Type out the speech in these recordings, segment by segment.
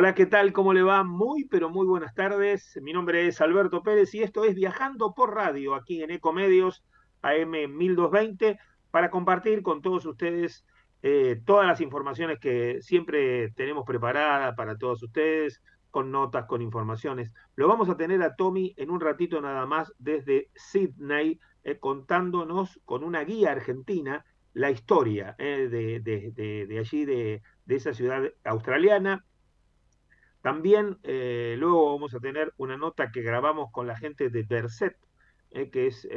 Hola, ¿qué tal? ¿Cómo le va? Muy, pero muy buenas tardes. Mi nombre es Alberto Pérez y esto es Viajando por Radio, aquí en Ecomedios AM 1220, para compartir con todos ustedes eh, todas las informaciones que siempre tenemos preparadas para todos ustedes, con notas, con informaciones. Lo vamos a tener a Tommy en un ratito nada más desde Sydney, eh, contándonos con una guía argentina la historia eh, de, de, allí, de, esa ciudad australiana. También eh, luego vamos a tener una nota que grabamos con la gente de Berset, que es,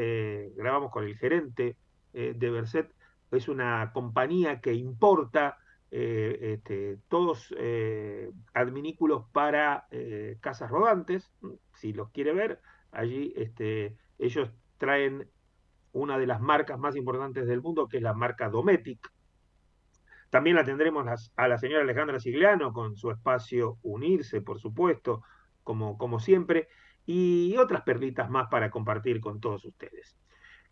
grabamos con el gerente de Berset, es una compañía que importa eh, este, todos eh, adminículos para eh, casas rodantes, si los quiere ver, allí este, ellos traen una de las marcas más importantes del mundo, que es la marca Dometic. También la tendremos a la señora Alejandra Sigliano con su espacio Unirse, por supuesto, como, como siempre, y otras perlitas más para compartir con todos ustedes.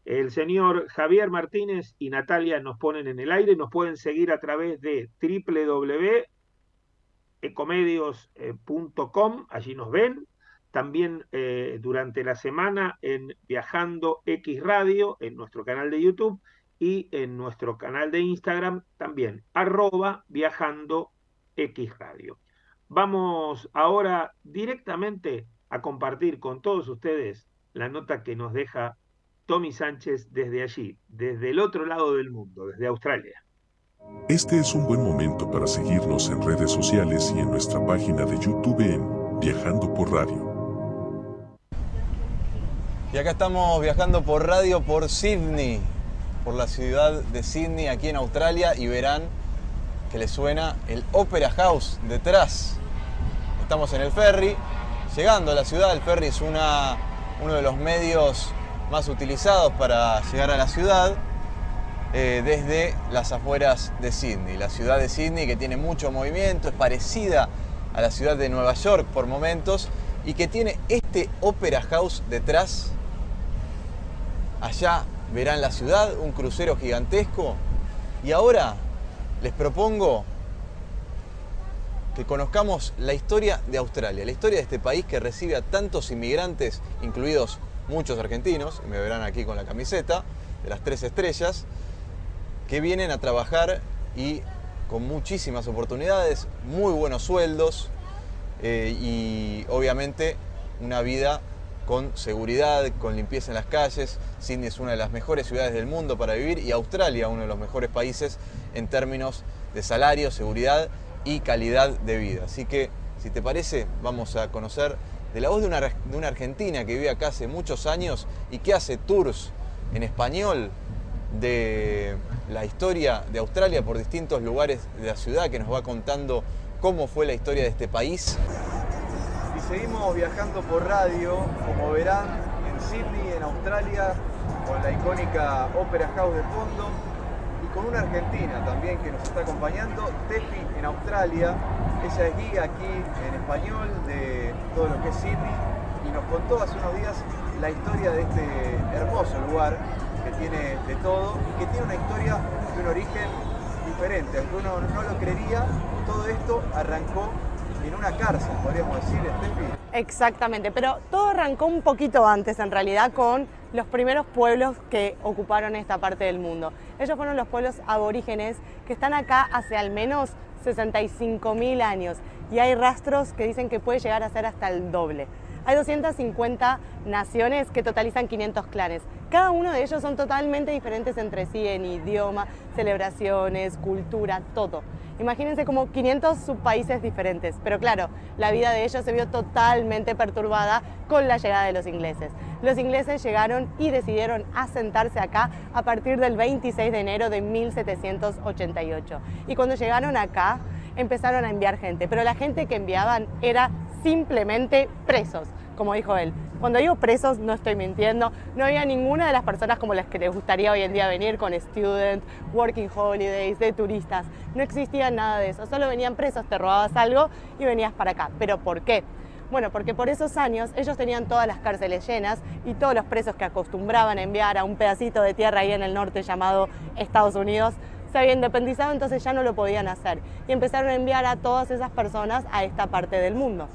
El señor Javier Martínez y Natalia nos ponen en el aire, nos pueden seguir a través de www.ecomedios.com, allí nos ven. También eh, durante la semana en Viajando X Radio, en nuestro canal de YouTube y en nuestro canal de Instagram también, arroba Viajando X Radio. Vamos ahora directamente a compartir con todos ustedes la nota que nos deja Tommy Sánchez desde allí, desde el otro lado del mundo, desde Australia. Este es un buen momento para seguirnos en redes sociales y en nuestra página de YouTube en Viajando por Radio. Y acá estamos viajando por radio por Sydney, por la ciudad de Sydney, aquí en Australia, y verán que le suena el Opera House detrás. Estamos en el ferry, llegando a la ciudad. El ferry es una, uno de los medios más utilizados para llegar a la ciudad eh, desde las afueras de Sydney. La ciudad de Sydney que tiene mucho movimiento, es parecida a la ciudad de Nueva York por momentos y que tiene este Opera House detrás. Allá verán la ciudad, un crucero gigantesco. Y ahora les propongo que conozcamos la historia de Australia, la historia de este país que recibe a tantos inmigrantes, incluidos muchos argentinos, y me verán aquí con la camiseta de las tres estrellas, que vienen a trabajar y con muchísimas oportunidades, muy buenos sueldos eh, y obviamente una vida con seguridad, con limpieza en las calles. Sydney es una de las mejores ciudades del mundo para vivir y Australia uno de los mejores países en términos de salario, seguridad y calidad de vida. Así que, si te parece, vamos a conocer de la voz de una, de una argentina que vive acá hace muchos años y que hace tours en español de la historia de Australia por distintos lugares de la ciudad, que nos va contando cómo fue la historia de este país. Seguimos viajando por radio, como verán, en Sydney, en Australia, con la icónica Opera House de fondo y con una argentina también que nos está acompañando, Tefi en Australia, ella es guía aquí en español de todo lo que es Sydney y nos contó hace unos días la historia de este hermoso lugar que tiene de todo y que tiene una historia de un origen diferente. Aunque uno no lo creería, todo esto arrancó una cárcel, podríamos decir, Steffi. Exactamente, pero todo arrancó un poquito antes en realidad con los primeros pueblos que ocuparon esta parte del mundo. Ellos fueron los pueblos aborígenes que están acá hace al menos 65 mil años y hay rastros que dicen que puede llegar a ser hasta el doble. Hay 250 naciones que totalizan 500 clanes. Cada uno de ellos son totalmente diferentes entre sí en idioma, celebraciones, cultura, todo. Imagínense como 500 subpaíses diferentes, pero claro, la vida de ellos se vio totalmente perturbada con la llegada de los ingleses. Los ingleses llegaron y decidieron asentarse acá a partir del 26 de enero de 1788. Y cuando llegaron acá, empezaron a enviar gente, pero la gente que enviaban era simplemente presos como dijo él. Cuando digo presos, no estoy mintiendo, no había ninguna de las personas como las que les gustaría hoy en día venir con student, working holidays, de turistas. No existía nada de eso, solo venían presos, te robabas algo y venías para acá. ¿Pero por qué? Bueno, porque por esos años ellos tenían todas las cárceles llenas y todos los presos que acostumbraban a enviar a un pedacito de tierra ahí en el norte llamado Estados Unidos se había independizado, entonces ya no lo podían hacer. Y empezaron a enviar a todas esas personas a esta parte del mundo.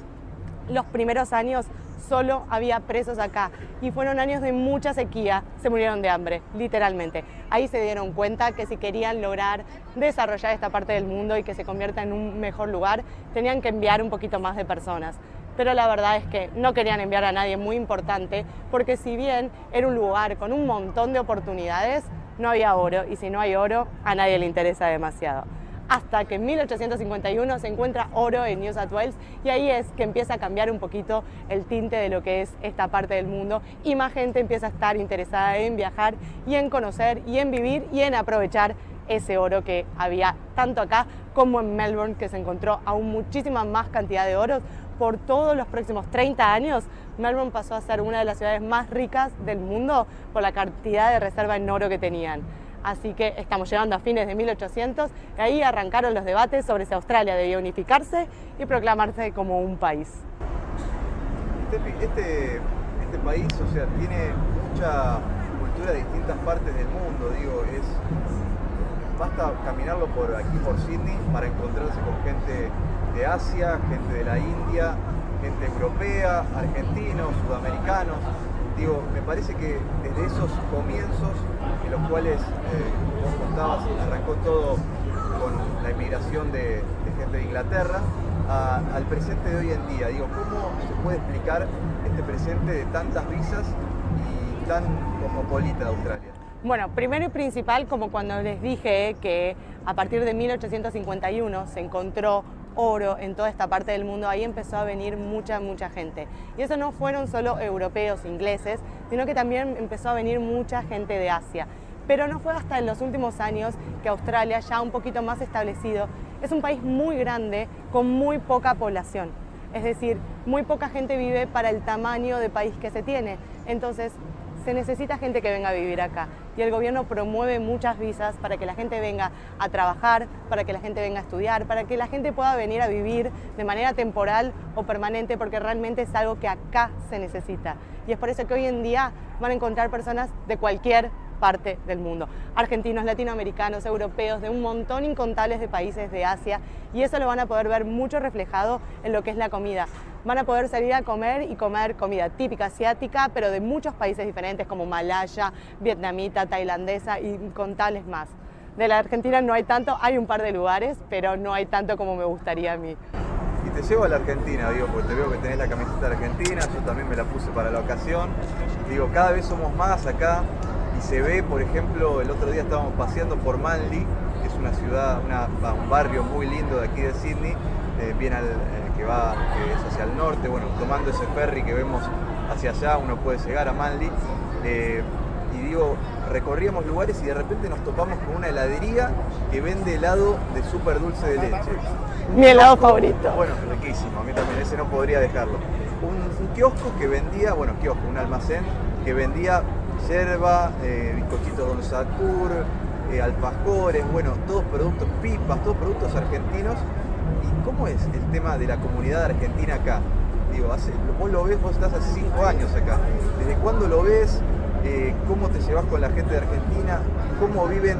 Los primeros años solo había presos acá y fueron años de mucha sequía, se murieron de hambre, literalmente. Ahí se dieron cuenta que si querían lograr desarrollar esta parte del mundo y que se convierta en un mejor lugar, tenían que enviar un poquito más de personas. Pero la verdad es que no querían enviar a nadie muy importante, porque si bien era un lugar con un montón de oportunidades, no había oro y si no hay oro, a nadie le interesa demasiado hasta que en 1851 se encuentra oro en New South Wales y ahí es que empieza a cambiar un poquito el tinte de lo que es esta parte del mundo y más gente empieza a estar interesada en viajar y en conocer y en vivir y en aprovechar ese oro que había tanto acá como en Melbourne, que se encontró aún muchísima más cantidad de oros. Por todos los próximos 30 años, Melbourne pasó a ser una de las ciudades más ricas del mundo por la cantidad de reserva en oro que tenían. Así que estamos llegando a fines de 1800 y ahí arrancaron los debates sobre si Australia debía unificarse y proclamarse como un país. Este, este, este, país, o sea, tiene mucha cultura de distintas partes del mundo, digo, es basta caminarlo por aquí por Sydney para encontrarse con gente de Asia, gente de la India, gente europea, argentinos, sudamericanos. Digo, me parece que desde esos comienzos en los cuales, eh, vos contabas, arrancó todo con la inmigración de, gente de Inglaterra, al presente de hoy en día. Digo, ¿cómo se puede explicar este presente de tantas visas y tan cosmopolita de Australia? Bueno, primero y principal, como cuando les dije que a partir de 1851 se encontró oro en toda esta parte del mundo, ahí empezó a venir mucha, mucha gente. Y eso no fueron solo europeos, ingleses, sino que también empezó a venir mucha gente de Asia. Pero no fue hasta en los últimos años que Australia, ya un poquito más establecido, es un país muy grande con muy poca población. Es decir, muy poca gente vive para el tamaño de país que se tiene. Entonces, se necesita gente que venga a vivir acá y el gobierno promueve muchas visas para que la gente venga a trabajar, para que la gente venga a estudiar, para que la gente pueda venir a vivir de manera temporal o permanente porque realmente es algo que acá se necesita. Y es por eso que hoy en día van a encontrar personas de cualquier parte del mundo. Argentinos, latinoamericanos, europeos, de un montón incontables de países de Asia y eso lo van a poder ver mucho reflejado en lo que es la comida. Van a poder salir a comer y comer comida típica asiática, pero de muchos países diferentes como malaya, vietnamita, tailandesa y incontables más. De la Argentina no hay tanto, hay un par de lugares, pero no hay tanto como me gustaría a mí. Y te llevo a la Argentina, digo, porque te veo que tenés la camiseta argentina, yo también me la puse para la ocasión. Digo, cada vez somos más acá, y se ve, por ejemplo, el otro día estábamos paseando por Manly, que es una ciudad, un barrio muy lindo de aquí de Sydney, eh, bien al, eh, que va es hacia el norte, bueno, tomando ese ferry que vemos hacia allá, uno puede llegar a Manly. Eh, y digo, recorríamos lugares y de repente nos topamos con una heladería que vende helado de súper dulce de leche. Mi helado favorito. Bueno, riquísimo, a mí también, ese no podría dejarlo. Un, un kiosco que vendía, bueno, kiosco, un almacén que vendía yerba, eh, bizcochitos Don Satur, eh, alfajores, bueno, todos productos, pipas, todos productos argentinos. ¿Y cómo es el tema de la comunidad argentina acá? Digo, hace, vos lo ves, vos estás hace cinco años acá. ¿Desde cuándo lo ves? Eh, ¿Cómo te llevas con la gente de Argentina? ¿Cómo viven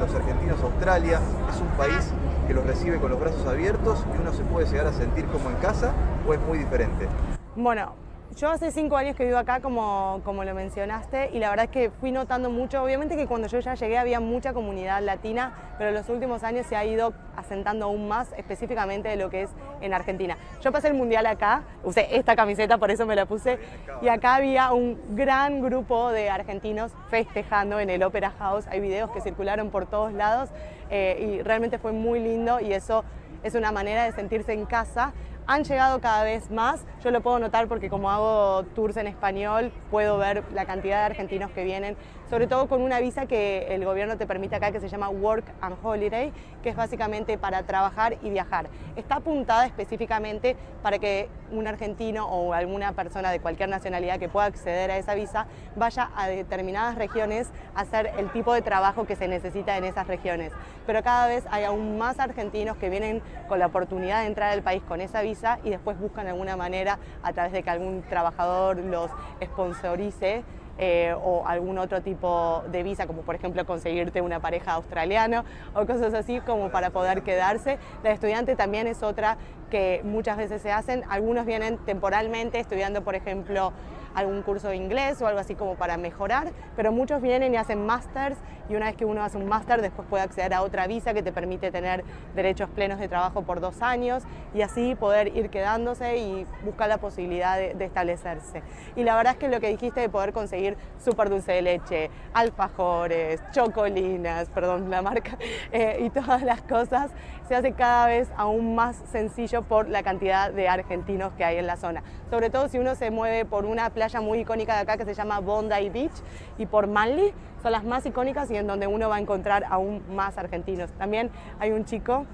los argentinos Australia? ¿Es un país que los recibe con los brazos abiertos y uno se puede llegar a sentir como en casa o es muy diferente? Bueno, yo hace cinco años que vivo acá, como, como lo mencionaste, y la verdad es que fui notando mucho. Obviamente que cuando yo ya llegué había mucha comunidad latina, pero en los últimos años se ha ido asentando aún más, específicamente de lo que es en Argentina. Yo pasé el mundial acá, usé esta camiseta, por eso me la puse, y acá había un gran grupo de argentinos festejando en el Opera House. Hay videos que circularon por todos lados eh, y realmente fue muy lindo y eso es una manera de sentirse en casa han llegado cada vez más, yo lo puedo notar porque como hago tours en español, puedo ver la cantidad de argentinos que vienen, sobre todo con una visa que el gobierno te permite acá que se llama Work and Holiday, que es básicamente para trabajar y viajar. Está apuntada específicamente para que un argentino o alguna persona de cualquier nacionalidad que pueda acceder a esa visa vaya a determinadas regiones a hacer el tipo de trabajo que se necesita en esas regiones. Pero cada vez hay aún más argentinos que vienen con la oportunidad de entrar al país con esa visa y después buscan alguna manera a través de que algún trabajador los sponsorice eh, o algún otro tipo de visa, como por ejemplo conseguirte una pareja australiana o cosas así como para poder quedarse. La estudiante también es otra que muchas veces se hacen. Algunos vienen temporalmente estudiando, por ejemplo, algún curso de inglés o algo así como para mejorar, pero muchos vienen y hacen másters y una vez que uno hace un máster después puede acceder a otra visa que te permite tener derechos plenos de trabajo por dos años y así poder ir quedándose y buscar la posibilidad de, establecerse. Y la verdad es que lo que dijiste de poder conseguir súper dulce de leche, alfajores, chocolinas, perdón la marca, eh, y todas las cosas, se hace cada vez aún más sencillo por la cantidad de argentinos que hay en la zona. Sobre todo si uno se mueve por una playa muy icónica de acá que se llama Bondi Beach y por Manly, son las más icónicas y en donde uno va a encontrar aún más argentinos. También hay un chico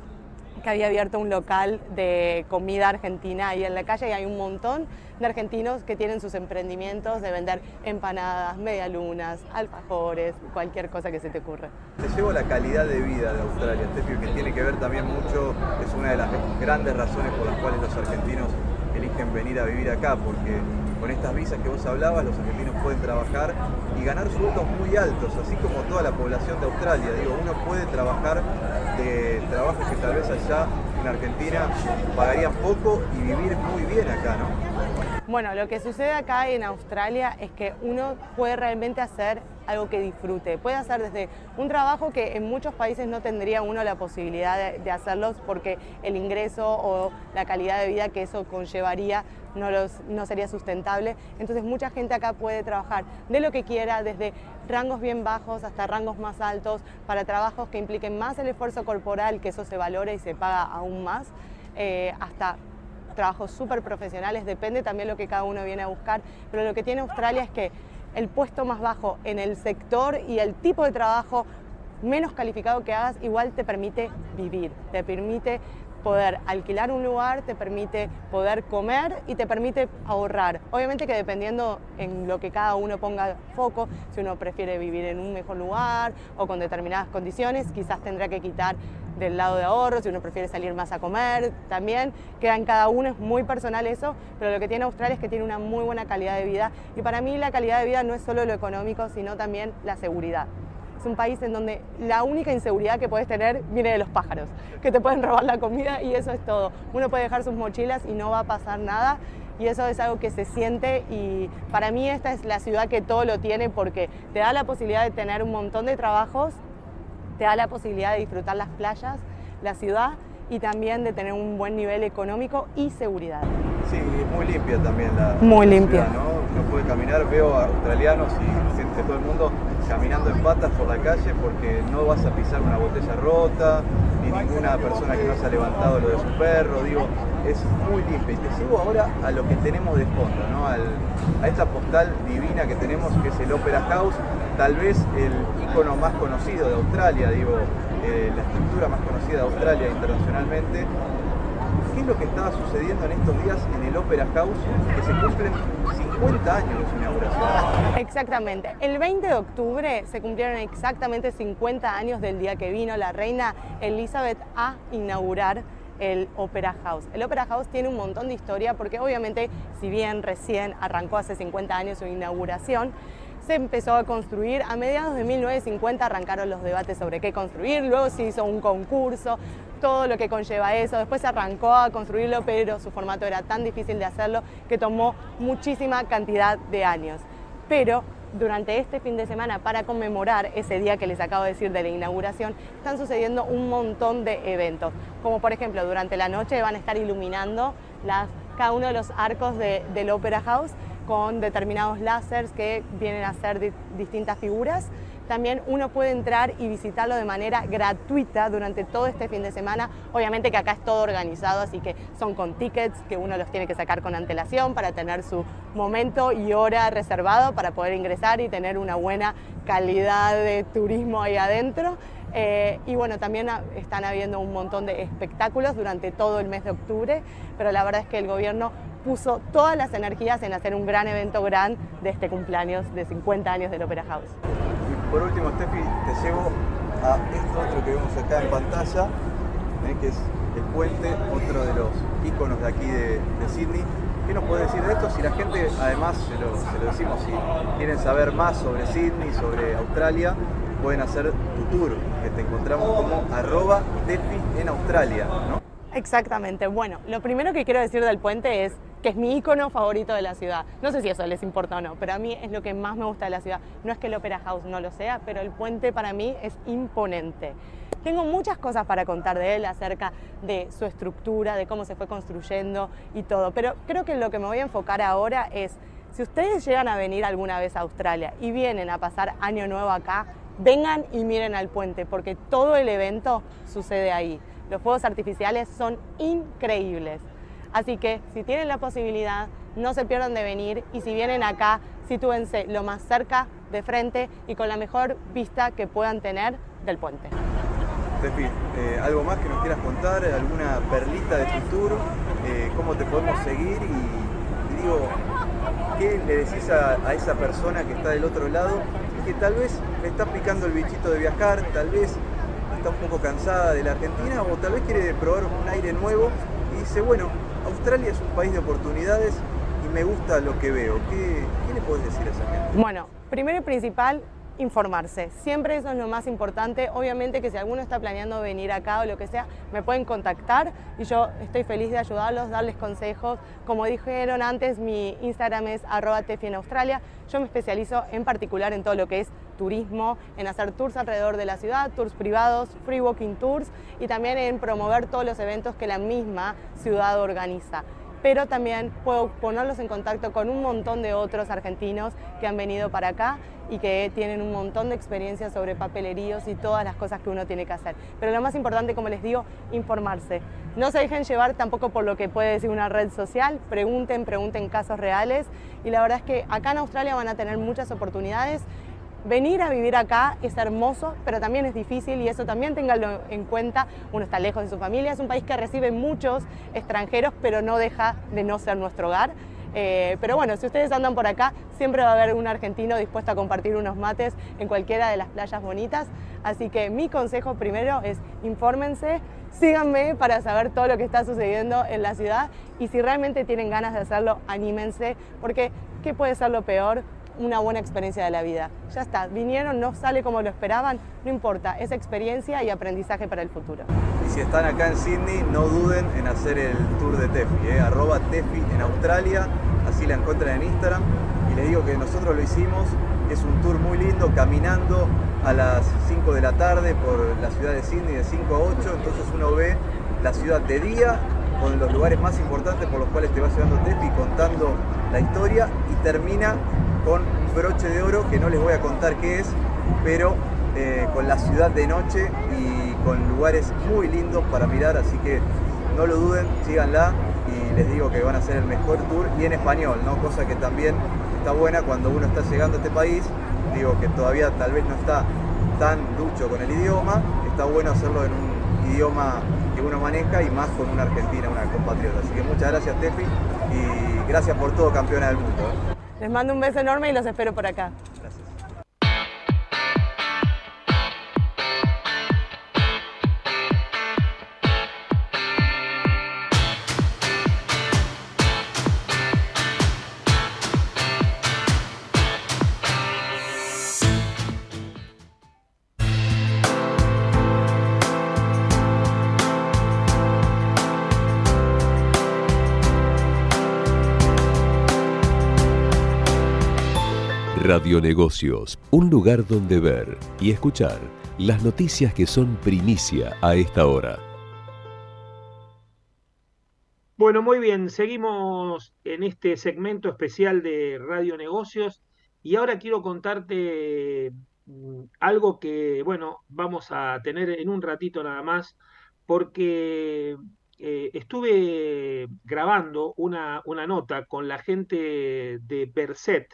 que había abierto un local de comida argentina ahí en la calle y hay un montón de argentinos que tienen sus emprendimientos de vender empanadas, medialunas, alfajores, cualquier cosa que se te ocurra. Te llevo la calidad de vida de Australia, que tiene que ver también mucho, es una de las grandes razones por las cuales los argentinos eligen venir a vivir acá, porque con estas visas que vos hablabas, los argentinos pueden trabajar y ganar sueldos muy altos, así como toda la población de Australia. Digo, uno puede trabajar de trabajos que tal vez allá en Argentina pagarían poco y vivir muy bien acá, ¿no? Bueno, lo que sucede acá en Australia es que uno puede realmente hacer algo que disfrute. Puede hacer desde un trabajo que en muchos países no tendría uno la posibilidad de, hacerlos porque el ingreso o la calidad de vida que eso conllevaría no, no sería sustentable. Entonces mucha gente acá puede trabajar de lo que quiera, desde rangos bien bajos hasta rangos más altos, para trabajos que impliquen más el esfuerzo corporal, que eso se valora y se paga aún más, eh, hasta trabajos súper profesionales, depende también lo que cada uno viene a buscar, pero lo que tiene Australia es que el puesto más bajo en el sector y el tipo de trabajo menos calificado que hagas igual te permite vivir, te permite poder alquilar un lugar, te permite poder comer y te permite ahorrar. Obviamente que dependiendo en lo que cada uno ponga foco, si uno prefiere vivir en un mejor lugar o con determinadas condiciones, quizás tendrá que quitar del lado de ahorro, si uno prefiere salir más a comer, también queda en cada uno, es muy personal eso, pero lo que tiene Australia es que tiene una muy buena calidad de vida y para mí la calidad de vida no es solo lo económico, sino también la seguridad. Es un país en donde la única inseguridad que puedes tener viene de los pájaros, que te pueden robar la comida y eso es todo. Uno puede dejar sus mochilas y no va a pasar nada y eso es algo que se siente y para mí esta es la ciudad que todo lo tiene porque te da la posibilidad de tener un montón de trabajos te da la posibilidad de disfrutar las playas, la ciudad y también de tener un buen nivel económico y seguridad. Sí, es muy limpia también la, muy limpia. Ciudad, ¿no? Uno puede caminar, veo a australianos y gente de todo el mundo caminando en patas por la calle porque no vas a pisar una botella rota, ni ninguna persona que no se ha levantado lo de su perro, digo, es muy limpia. Y te sigo ahora a lo que tenemos de fondo, ¿no? a esta postal divina que tenemos que es el Opera House, tal vez el icono más conocido de Australia, digo, eh, la estructura más conocida de Australia internacionalmente. ¿Qué es lo que estaba sucediendo en estos días en el Opera House que se cumplen 50 años de inauguración? Exactamente. El 20 de octubre se cumplieron exactamente 50 años del día que vino la reina Elizabeth a inaugurar el Opera House. El Opera House tiene un montón de historia porque obviamente si bien recién arrancó hace 50 años su inauguración, se empezó a construir. A mediados de 1950 arrancaron los debates sobre qué construir, luego se hizo un concurso, todo lo que conlleva eso. Después se arrancó a construirlo, pero su formato era tan difícil de hacerlo que tomó muchísima cantidad de años. Pero durante este fin de semana, para conmemorar ese día que les acabo de decir de la inauguración, están sucediendo un montón de eventos. Como por ejemplo, durante la noche van a estar iluminando las, cada uno de los arcos del Opera House con determinados láseres que vienen a ser distintas figuras. También uno puede entrar y visitarlo de manera gratuita durante todo este fin de semana. Obviamente que acá es todo organizado, así que son con tickets que uno los tiene que sacar con antelación para tener su momento y hora reservado para poder ingresar y tener una buena calidad de turismo ahí adentro. Eh, y bueno, también están habiendo un montón de espectáculos durante todo el mes de octubre, pero la verdad es que el gobierno puso todas las energías en hacer un gran evento gran de este cumpleaños de 50 años del Opera House. Por último, Steffi, te llevo a esto otro que vemos acá en pantalla, ¿eh? que es el puente, otro de los íconos de aquí de, Sydney. ¿Qué nos puede decir de esto? Si la gente, además, se lo, decimos, si quieren saber más sobre Sydney, sobre Australia, pueden hacer tu tour, que te encontramos como arroba Tefi en Australia, ¿no? Exactamente. Bueno, lo primero que quiero decir del puente es que es mi icono favorito de la ciudad. No sé si eso les importa o no, pero a mí es lo que más me gusta de la ciudad. No es que el Opera House no lo sea, pero el puente para mí es imponente. Tengo muchas cosas para contar de él acerca de su estructura, de cómo se fue construyendo y todo, pero creo que lo que me voy a enfocar ahora es, si ustedes llegan a venir alguna vez a Australia y vienen a pasar año nuevo acá, vengan y miren al puente, porque todo el evento sucede ahí. Los fuegos artificiales son increíbles. Así que si tienen la posibilidad, no se pierdan de venir y si vienen acá, sitúense lo más cerca, de frente y con la mejor vista que puedan tener del puente. Tefi, eh, ¿algo más que nos quieras contar? ¿Alguna perlita de tu tour? Eh, ¿Cómo te podemos seguir? Y, digo, ¿qué le decís a, esa persona que está del otro lado que tal vez le está picando el bichito de viajar, tal vez está un poco cansada de la Argentina o tal vez quiere probar un aire nuevo y dice, bueno, Australia es un país de oportunidades y me gusta lo que veo. ¿Qué, qué le puedes decir a esa gente? Bueno, primero y principal, informarse. Siempre eso es lo más importante. Obviamente que si alguno está planeando venir acá o lo que sea, me pueden contactar y yo estoy feliz de ayudarlos, darles consejos. Como dijeron antes, mi Instagram es arroba. Yo me especializo en particular en todo lo que es turismo, en hacer tours alrededor de la ciudad, tours privados, free walking tours y también en promover todos los eventos que la misma ciudad organiza pero también puedo ponerlos en contacto con un montón de otros argentinos que han venido para acá y que tienen un montón de experiencia sobre papeleríos y todas las cosas que uno tiene que hacer. Pero lo más importante, como les digo, informarse. No se dejen llevar tampoco por lo que puede decir una red social, pregunten, pregunten casos reales y la verdad es que acá en Australia van a tener muchas oportunidades venir a vivir acá es hermoso, pero también es difícil y eso también ténganlo en cuenta. Uno está lejos de su familia, es un país que recibe muchos extranjeros, pero no deja de no ser nuestro hogar. Eh, pero bueno, si ustedes andan por acá, siempre va a haber un argentino dispuesto a compartir unos mates en cualquiera de las playas bonitas. Así que mi consejo primero es infórmense, síganme para saber todo lo que está sucediendo en la ciudad y si realmente tienen ganas de hacerlo, anímense, porque ¿qué puede ser lo peor? Una buena experiencia de la vida. Ya está, vinieron, no sale como lo esperaban, no importa, es experiencia y aprendizaje para el futuro. Y si están acá en Sydney, no duden en hacer el tour de Tefi, ¿eh? arroba Tefi en Australia, así la encuentran en Instagram. Y les digo que nosotros lo hicimos, es un tour muy lindo, caminando a las 5 de la tarde por la ciudad de Sydney de 5 a 8, entonces uno ve la ciudad de día con los lugares más importantes por los cuales te va llevando Tefi contando la historia y termina con un broche de oro que no les voy a contar qué es, pero eh, con la ciudad de noche y con lugares muy lindos para mirar, así que no lo duden, síganla y les digo que van a ser el mejor tour y en español, ¿no? cosa que también está buena cuando uno está llegando a este país, digo que todavía tal vez no está tan ducho con el idioma, está bueno hacerlo en un idioma que uno maneja y más con una argentina, una compatriota. Así que muchas gracias Tefi y gracias por todo campeona del mundo. ¿eh? Les mando un beso enorme y los espero por acá. Radionegocios, un lugar donde ver y escuchar las noticias que son primicia a esta hora. Bueno, muy bien, seguimos en este segmento especial de Radio Negocios y ahora quiero contarte mm, algo que, bueno, vamos a tener en un ratito nada más, porque eh, estuve grabando una, una, nota con la gente de Berset,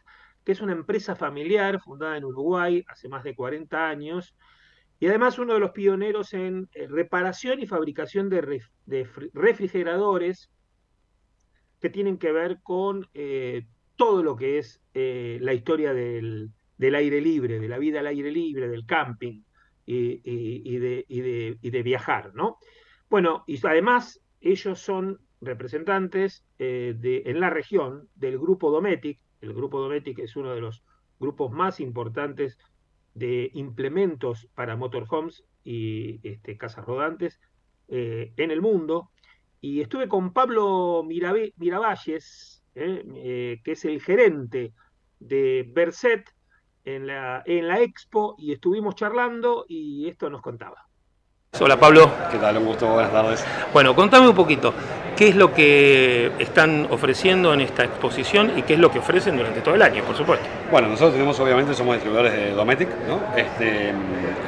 es una empresa familiar fundada en Uruguay hace más de 40 años y además uno de los pioneros en eh, reparación y fabricación de, refrigeradores que tienen que ver con eh, todo lo que es eh, la historia del, aire libre, de la vida al aire libre, del camping y, de, de, viajar, ¿no? Bueno, y además ellos son representantes en la región del grupo Dometic. El grupo Dometic es uno de los grupos más importantes de implementos para motorhomes y este, casas rodantes eh, en el mundo. Y estuve con Pablo Miravalles, que es el gerente de Berset en la, en la expo, y estuvimos charlando y esto nos contaba. Hola Pablo. ¿Qué tal? Un gusto, buenas tardes. Bueno, contame un poquito, ¿qué es lo que están ofreciendo en esta exposición y qué es lo que ofrecen durante todo el año, por supuesto? Bueno, nosotros tenemos, obviamente, somos distribuidores de Dometic este,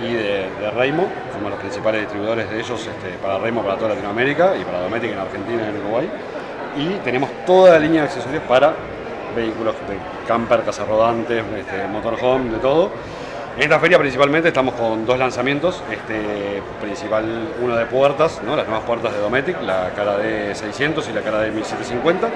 y de, de, Reimo, somos los principales distribuidores de ellos este, para Reimo, para toda Latinoamérica y para Dometic en Argentina y en Uruguay. Y tenemos toda la línea de accesorios para vehículos de camper, casas rodantes, este, motorhome, de todo en esta feria principalmente estamos con dos lanzamientos, este, principal uno de puertas, ¿no? las nuevas puertas de Dometic, la cara de 600 y la cara de 1750,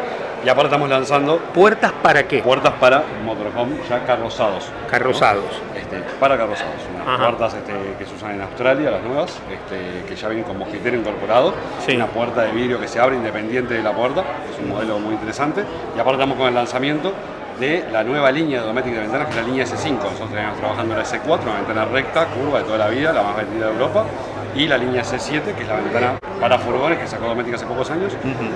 y aparte estamos lanzando... ¿Puertas para qué? Puertas para motorhome ya carrozados. Carrozados. Este, para carrozados, unas puertas este, que se usan en Australia, las nuevas, este, que ya vienen con mosquitero incorporado, una puerta de vidrio que se abre independiente de la puerta, es un modelo muy interesante, y aparte estamos con el lanzamiento de la nueva línea de Dometic de ventanas, que es la línea S5. Nosotros tenemos trabajando la S4, una ventana recta, curva de toda la vida, la más vendida de Europa, y la línea S7, que es la ventana para furgones que sacó Dometic hace pocos años,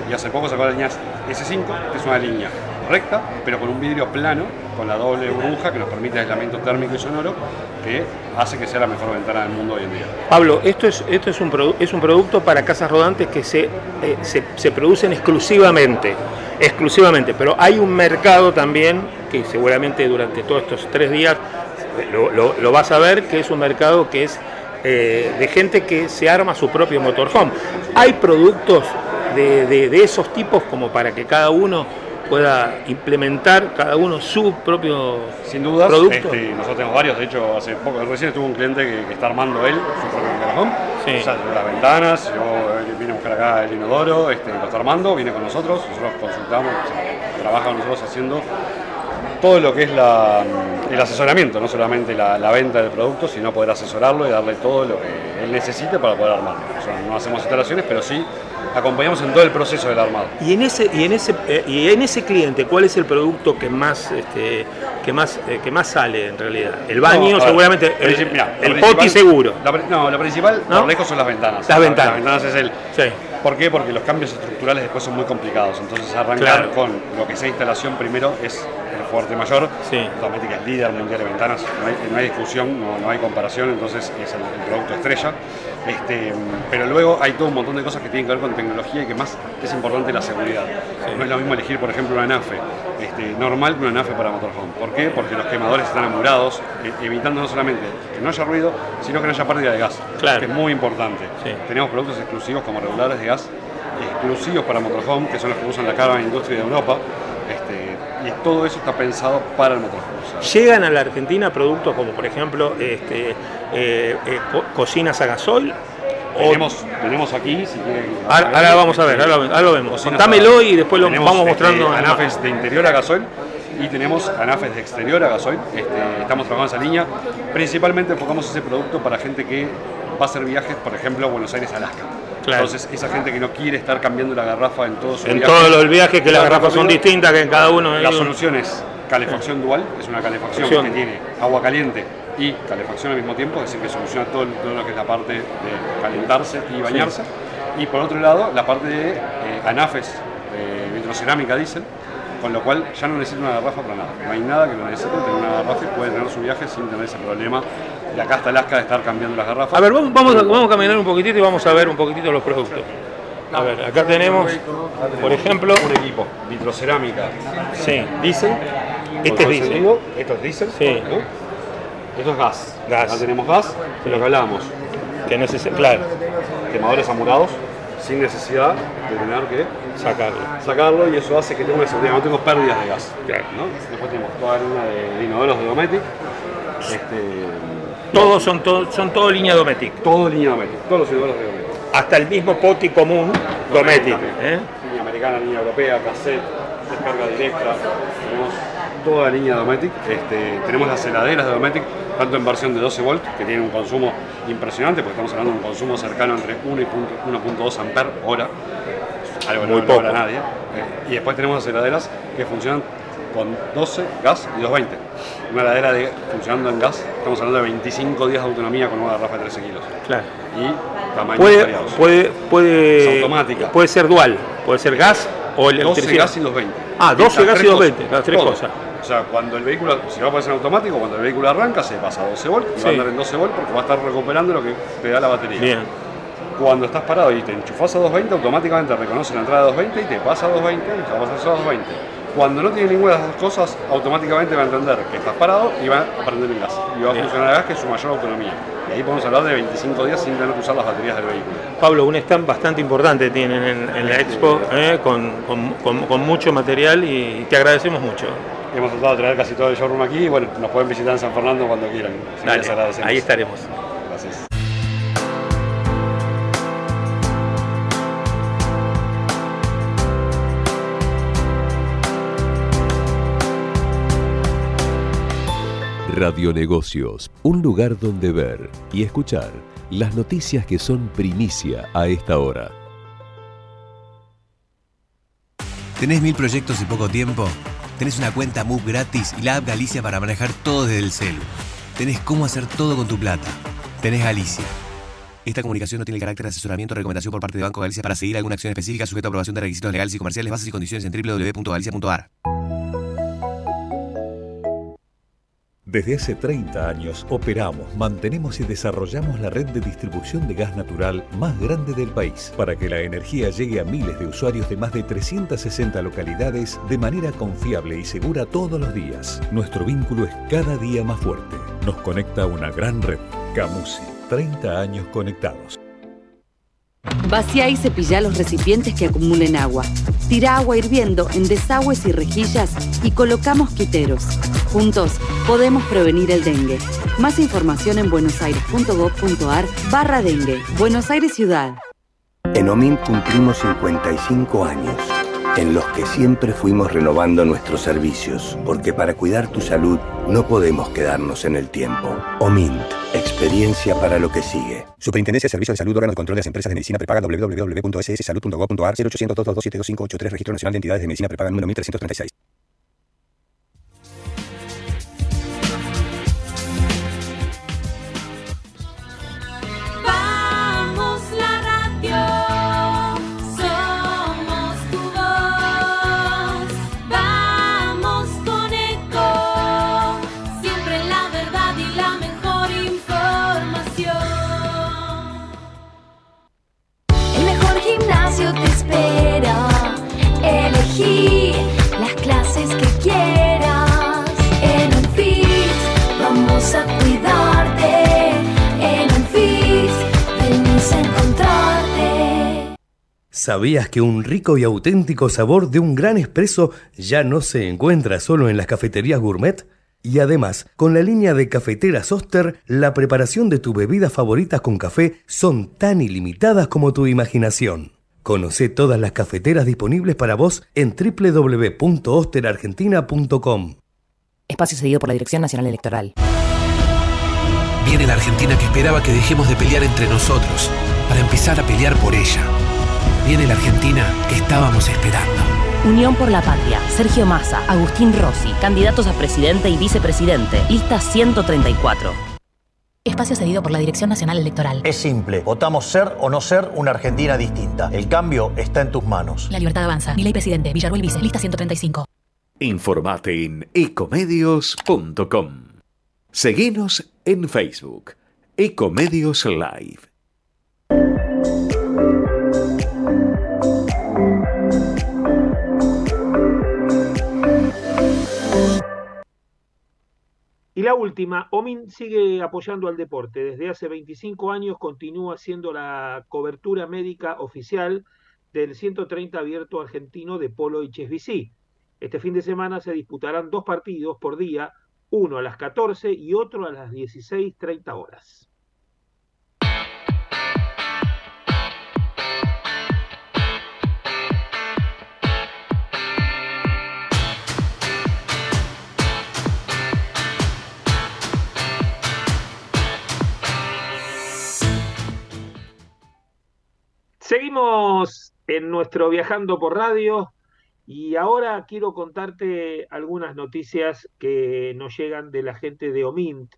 y hace poco sacó la línea S5, que es una línea recta, pero con un vidrio plano, con la doble burbuja que nos permite aislamiento térmico y sonoro, que hace que sea la mejor ventana del mundo hoy en día. Pablo, esto es, esto es, un, es un producto para casas rodantes que se, eh, se, se producen exclusivamente exclusivamente, pero hay un mercado también que seguramente durante todos estos tres días lo, vas a ver, que es un mercado que es eh, de gente que se arma su propio motorhome. Hay productos de, esos tipos como para que cada uno pueda implementar cada uno su propio Sin duda, este, nosotros tenemos varios, de hecho hace poco, recién estuvo un cliente que, está armando él su propio motorhome, sí. o sea, las ventanas, yo vine a buscar acá el inodoro, este, lo está armando, viene con nosotros, nosotros consultamos, trabaja con nosotros haciendo todo lo que es el asesoramiento, no solamente la, venta del producto, sino poder asesorarlo y darle todo lo que él necesite para poder armarlo. no hacemos instalaciones, pero sí acompañamos en todo el proceso del armado. Y en ese, y en ese, eh, y en ese cliente, ¿cuál es el producto que más, este, que más, eh, que más sale en realidad? El baño, seguramente, el, poti seguro. no, lo principal, ¿no? lejos son las ventanas. Las ventanas. Las ventanas es el. Sí. ¿Por qué? Porque los cambios estructurales después son muy complicados. Entonces arrancar con lo que sea instalación primero es fuerte mayor. Sí. es líder mundial de ventanas, no hay, discusión, no, hay comparación, entonces es el, producto estrella. Este, pero luego hay todo un montón de cosas que tienen que ver con tecnología y que más es importante la seguridad. No es lo mismo elegir, por ejemplo, una NAFE este, normal que una NAFE para motorhome. ¿Por qué? Porque los quemadores están amurados, e, evitando no solamente que no haya ruido, sino que no haya pérdida de gas, claro. que es muy importante. Tenemos productos exclusivos como reguladores de gas, exclusivos para motorhome, que son los que usan la Caravan Industria de Europa. Este, y todo eso está pensado para el motor. ¿Llegan a la Argentina productos como, por ejemplo, este, eh, eh, cocinas a gasoil? Tenemos, tenemos aquí, si ahora, vamos a ver, ahora, lo vemos. Contámelo y después lo vamos mostrando. Este, anafes de interior a gasoil y tenemos anafes de exterior a gasoil. Este, estamos trabajando esa línea. Principalmente enfocamos ese producto para gente que va a hacer viajes, por ejemplo, a Buenos Aires, Alaska. Entonces, esa gente que no quiere estar cambiando la garrafa en todos sus En todos los viajes, que las garrafas son distintas, que en cada uno. La solución es calefacción dual, es una calefacción que tiene agua caliente y calefacción al mismo tiempo, es decir, que soluciona todo, lo que es la parte de calentarse y bañarse. Y por otro lado, la parte de eh, anafes de vitrocerámica diésel, con lo cual ya no necesita una garrafa para nada. No hay nada que lo necesite tener una garrafa y puede tener su viaje sin tener ese problema de acá hasta Alaska de estar cambiando las garrafas. A ver, vamos, vamos, a, vamos a caminar un poquitito y vamos a ver un poquito los productos. A ver, acá tenemos, por ejemplo, un equipo vitrocerámica. Sí. Diésel. Este es diésel. Esto es diésel. Sí. Esto es gas. Gas. Acá tenemos gas, de lo que hablábamos. Que neces claro. Quemadores amurados sin necesidad de tener que sacarlo. sacarlo y eso hace que tenga una seguridad, no tengo pérdidas de gas. ¿no? Después tenemos toda la línea de inodoros de Dometic. Este, todos son, todo, son todo línea Dometic. Todo línea Dometic, todos los inodoros de Dometic. Hasta el mismo poti común Dometic. ¿eh? Línea americana, línea europea, cassette, descarga directa. Tenemos toda la línea Dometic. Este, tenemos las heladeras de Dometic, tanto en versión de 12 volt, que tiene un consumo impresionante, porque estamos hablando de un consumo cercano entre 1 y 1.2 amper hora. algo Muy no poco. logra nadie. Eh, y después tenemos las heladeras que funcionan con 12 gas y 220. Una heladera de, funcionando en gas, estamos hablando de 25 días de autonomía con una garrafa de 13 kilos. Claro. Y tamaños Puede, variados. puede, Es puede, automática. puede ser dual, puede ser gas o 12 electricidad. gas y 220. Ah, 12 Las gas y tres 220, cosas, las tres todo. cosas. O sea, cuando el vehículo, si va a pasar en automático, cuando el vehículo arranca se pasa a 12 volt y Sí. va a andar en 12 volt porque va a estar recuperando lo que te da la batería. Bien. Cuando estás parado y te enchufas a 220, automáticamente reconoce la entrada de 220 y te pasa a 220 y te va a pasar a 220. Cuando no tiene ninguna de las dos cosas, automáticamente va a entender que estás parado y va a prender el gas. Y va a Bien. funcionar el gas, que es su mayor autonomía. Y ahí podemos hablar de 25 días sin tener que usar las baterías del vehículo. Pablo, un stand bastante importante tienen en, en la expo, eh, con, con- con- con mucho material y te agradecemos mucho. Hemos tratado de traer casi todo el showroom aquí y bueno, nos pueden visitar en San Fernando cuando quieran. Dale, ahí estaremos. Radionegocios, un lugar donde ver y escuchar las noticias que son primicia a esta hora. ¿Tenés mil proyectos y poco tiempo? ¿Tenés una cuenta MUB gratis y la app Galicia para manejar todo desde el celu? ¿Tenés cómo hacer todo con tu plata? Tenés Galicia. Esta comunicación no tiene carácter de asesoramiento o recomendación por parte de Banco Galicia para seguir alguna acción específica sujeto a aprobación de requisitos legales y comerciales, bases y condiciones en www.galicia.ar. Desde hace 30 años operamos, mantenemos y desarrollamos la red de distribución de gas natural más grande del país para que la energía llegue a miles de usuarios de más de 360 localidades de manera confiable y segura todos los días. Nuestro vínculo es cada día más fuerte. Nos conecta una gran red. Camusi, 30 años conectados. Vacía y cepilla los recipientes que acumulen agua. Tira agua hirviendo en desagües y rejillas y coloca mosquiteros. Juntos podemos prevenir el dengue. Más información en buenosaires.gov.ar barra dengue. Buenos Aires Ciudad. En OMIN cumplimos 55 años, en los que siempre fuimos renovando nuestros servicios, porque para cuidar tu salud no podemos quedarnos en el tiempo. OMINT, experiencia para lo que sigue. Superintendencia de Servicios de Salud, órgano de control de las empresas de medicina prepaga www.sssalud.gov.ar 0800 227 2583 Registro Nacional de Entidades de Medicina Prepaga número 1336. ¿Sabías que un rico y auténtico sabor de un gran espresso ya no se encuentra solo en las cafeterías gourmet? Y además, con la línea de cafeteras Oster, la preparación de tus bebidas favoritas con café son tan ilimitadas como tu imaginación. Conoce todas las cafeteras disponibles para vos en www.osterargentina.com. Espacio cedido por la Dirección Nacional Electoral. Viene la Argentina que esperaba que dejemos de pelear entre nosotros para empezar a pelear por ella. Viene la Argentina que estábamos esperando. Unión por la Patria, Sergio Massa, Agustín Rossi, candidatos a presidente y vicepresidente, lista 134. Espacio cedido por la Dirección Nacional Electoral. Es simple, votamos ser o no ser una Argentina distinta. El cambio está en tus manos. La libertad avanza. Mi ley presidente, Villarruel Vice, lista 135. Informate en ecomedios.com. Seguinos en Facebook, Ecomedios Live. Y la última, Omin sigue apoyando al deporte. Desde hace 25 años continúa haciendo la cobertura médica oficial del 130 abierto argentino de polo HSBC. Este fin de semana se disputarán dos partidos por día, uno a las 14 y otro a las 16.30 horas. Seguimos en nuestro Viajando por Radio y ahora quiero contarte algunas noticias que nos llegan de la gente de Omint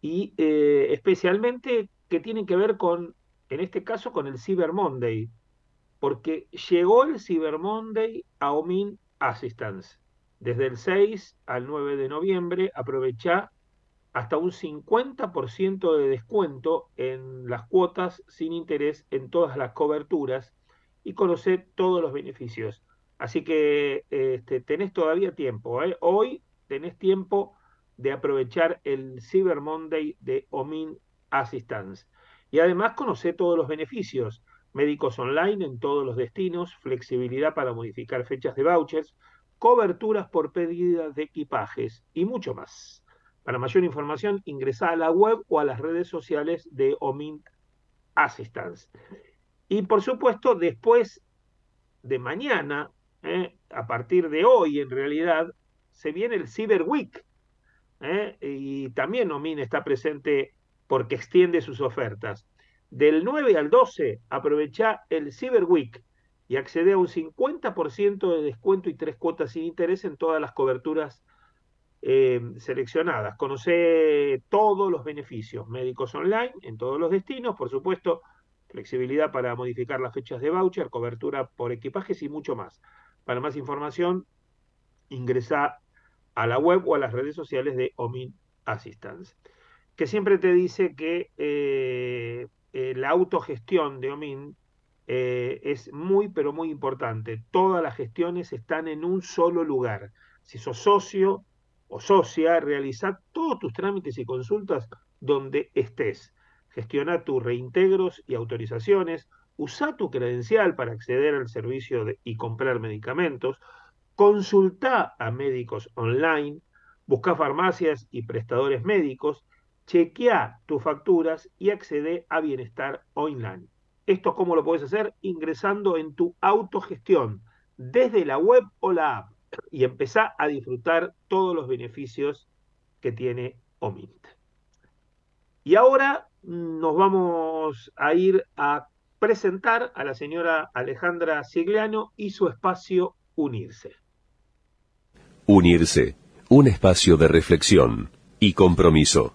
y eh, especialmente que tienen que ver con, en este caso, con el Cyber Monday, porque llegó el Cyber Monday a Omint Assistance. Desde el 6 al 9 de noviembre, aprovecha hasta un 50% de descuento en las cuotas sin interés en todas las coberturas y conocer todos los beneficios. Así que este, tenés todavía tiempo. ¿eh? Hoy tenés tiempo de aprovechar el Cyber Monday de Omin Assistance. Y además conoce todos los beneficios. Médicos online en todos los destinos, flexibilidad para modificar fechas de vouchers, coberturas por pérdida de equipajes y mucho más. Para mayor información, ingresa a la web o a las redes sociales de Omint Assistance. Y por supuesto, después de mañana, eh, a partir de hoy en realidad, se viene el Cyber Week. Eh, y también Omint está presente porque extiende sus ofertas. Del 9 al 12, aprovecha el Cyber Week y accede a un 50% de descuento y tres cuotas sin interés en todas las coberturas eh, seleccionadas. Conoce todos los beneficios médicos online en todos los destinos, por supuesto, flexibilidad para modificar las fechas de voucher, cobertura por equipajes y mucho más. Para más información, ingresa a la web o a las redes sociales de Omin Assistance, que siempre te dice que eh, eh, la autogestión de Omin es muy, pero muy importante. Todas las gestiones están en un solo lugar. Si sos socio, o socia, realiza todos tus trámites y consultas donde estés. Gestiona tus reintegros y autorizaciones, usa tu credencial para acceder al servicio y comprar medicamentos, consulta a médicos online, busca farmacias y prestadores médicos, chequea tus facturas y accede a bienestar online. Esto cómo lo puedes hacer ingresando en tu autogestión desde la web o la app y empezá a disfrutar todos los beneficios que tiene Omint. Y ahora nos vamos a ir a presentar a la señora Alejandra Sigliano y su espacio Unirse. Unirse, un espacio de reflexión y compromiso.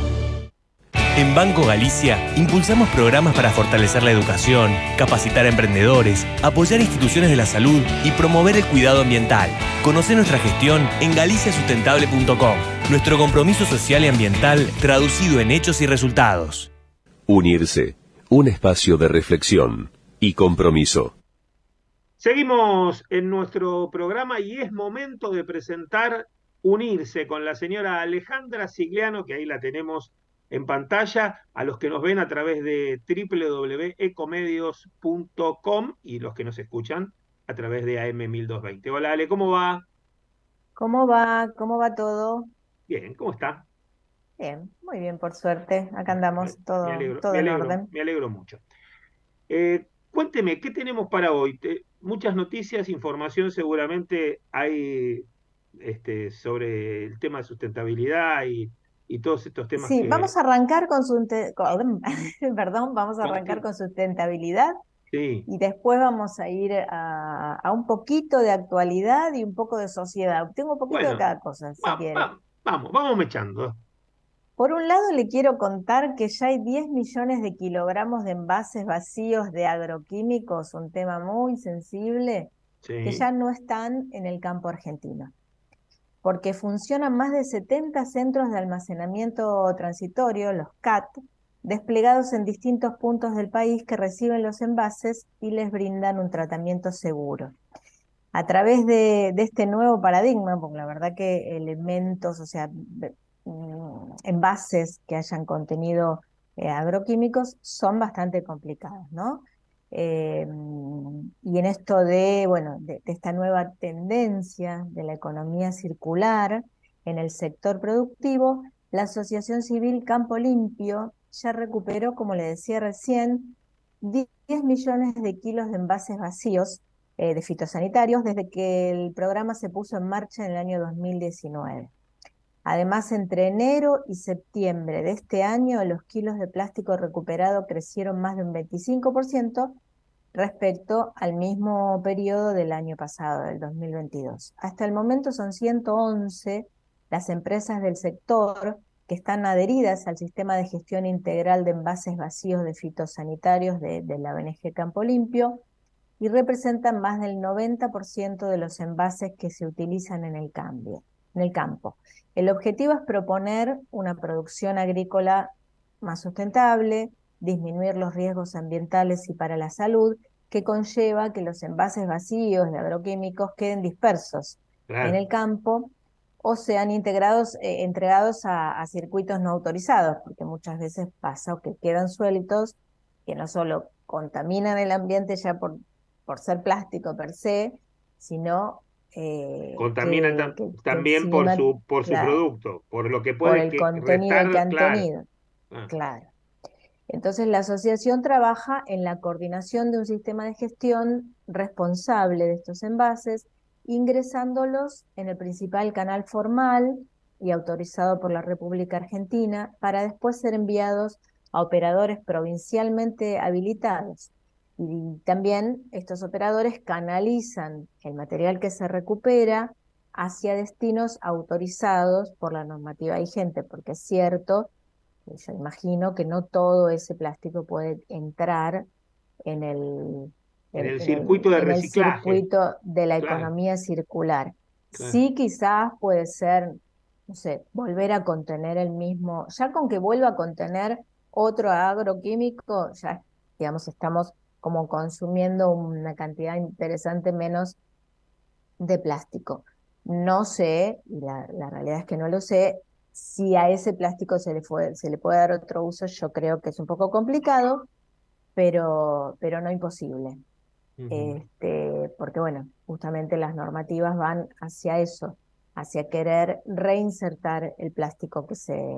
En Banco Galicia impulsamos programas para fortalecer la educación, capacitar a emprendedores, apoyar instituciones de la salud y promover el cuidado ambiental. Conoce nuestra gestión en galiciasustentable.com. Nuestro compromiso social y ambiental traducido en hechos y resultados. Unirse, un espacio de reflexión y compromiso. Seguimos en nuestro programa y es momento de presentar Unirse con la señora Alejandra Sigliano, que ahí la tenemos en pantalla, a los que nos ven a través de www.ecomedios.com y los que nos escuchan a través de AM1220. Hola Ale, ¿cómo va? ¿Cómo va? ¿Cómo va todo? Bien, ¿cómo está? Bien, muy bien, por suerte. Acá andamos todo, todo en orden. Me alegro mucho. Eh, cuénteme, ¿qué tenemos para hoy? muchas noticias, información seguramente hay este, sobre el tema de sustentabilidad y, todos estos temas. Sí, vamos a arrancar con su perdón, vamos a arrancar con sustentabilidad. Sí. Y después vamos a ir a, un poquito de actualidad y un poco de sociedad. Tengo un poquito de cada cosa, si quiere. vamos, vamos mechando. Por un lado, le quiero contar que ya hay 10 millones de kilogramos de envases vacíos de agroquímicos, un tema muy sensible, que ya no están en el campo argentino, porque funcionan más de 70 centros de almacenamiento transitorio, los CAT, desplegados en distintos puntos del país que reciben los envases y les brindan un tratamiento seguro. A través de, este nuevo paradigma, porque la verdad que elementos, o sea, Mm, envases que hayan contenido eh, agroquímicos son bastante complicados, ¿no? Eh, y en esto de, bueno, de, esta nueva tendencia de la economía circular en el sector productivo, la Asociación Civil Campo Limpio ya recuperó, como le decía recién, 10 millones de kilos de envases vacíos eh, de fitosanitarios desde que el programa se puso en marcha en el año 2019. Además, entre enero y septiembre de este año, los kilos de plástico recuperado crecieron más de un 25% respecto al mismo periodo del año pasado, del 2022. Hasta el momento son 111 las empresas del sector que están adheridas al sistema de gestión integral de envases vacíos de fitosanitarios de, la ONG Campo Limpio y representan más del 90% de los envases que se utilizan en el, cambio, en el campo. El objetivo es proponer una producción agrícola más sustentable, disminuir los riesgos ambientales y para la salud, que conlleva que los envases vacíos de agroquímicos queden dispersos en el campo o sean integrados, eh, entregados a, circuitos no autorizados, porque muchas veces pasa o que quedan sueltos, que no solo contaminan el ambiente ya por, por ser plástico per se, sino eh, contaminan también por su por su producto, por lo que puede por el contenido que han tenido. Ah. Claro. Entonces, la asociación trabaja en la coordinación de un sistema de gestión responsable de estos envases, ingresándolos en el principal canal formal y autorizado por la República Argentina para después ser enviados a operadores provincialmente habilitados. Y también estos operadores canalizan el material que se recupera hacia destinos autorizados por la normativa vigente, porque es cierto yo imagino que no todo ese plástico puede entrar en el, en el circuito de reciclaje. circuito de la economía circular. Sí, quizás puede ser, no sé, volver a contener el mismo, ya con que vuelva a contener otro agroquímico, ya, digamos, estamos como consumiendo una cantidad interesante menos de plástico. No sé, y la, la realidad es que no lo sé, si a ese plástico se le, se le puede dar otro uso, yo creo que es un poco complicado, pero, pero no imposible. este, porque bueno, justamente las normativas van hacia eso, hacia querer reinsertar el plástico que se,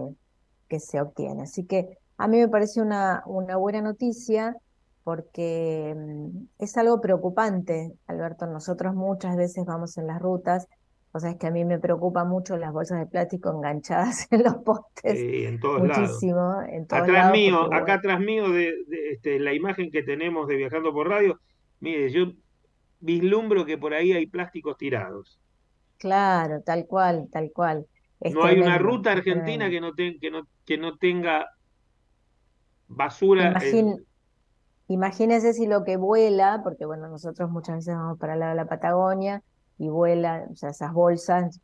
que se obtiene. Así que a mí me parece una, una buena noticia porque mm, es algo preocupante, Alberto. Nosotros muchas veces vamos en las rutas o sea, es que a mí me preocupa mucho las bolsas de plástico enganchadas en los postes. Sí, en todos Muchísimo, lados. En todos atrás mío, acá atrás mío de, este, la imagen que tenemos de Viajando por Radio, mire, yo vislumbro que por ahí hay plásticos tirados. Claro, tal cual, tal cual. no hay una ruta argentina que no, que, no, que no tenga basura. Imagínese si lo que vuela, porque bueno, nosotros muchas veces vamos para el lado de la Patagonia, y vuelan, o sea, esas bolsas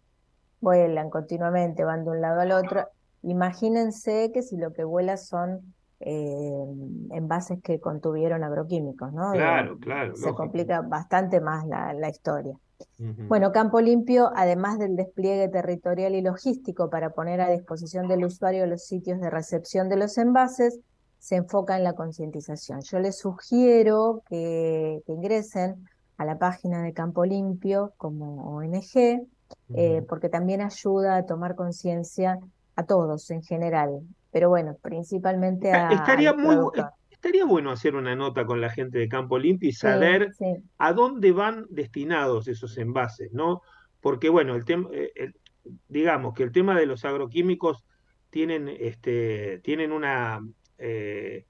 vuelan continuamente, van de un lado al otro. Imagínense que si lo que vuela son eh, envases que contuvieron agroquímicos, ¿no? Claro, claro. Se complica bastante más la, la historia. Bueno, Campo Limpio, además del despliegue territorial y logístico para poner a disposición del usuario los sitios de recepción de los envases, se enfoca en la concientización. Yo les sugiero que, que ingresen a la página de Campo Limpio como ONG, eh, porque también ayuda a tomar conciencia a todos en general, pero bueno, principalmente a... Estaría, muy, estaría bueno hacer una nota con la gente de Campo Limpio y saber a dónde van destinados esos envases, ¿no? Porque bueno, el tema, eh, digamos que el tema de los agroquímicos tienen, este, tienen una... Eh,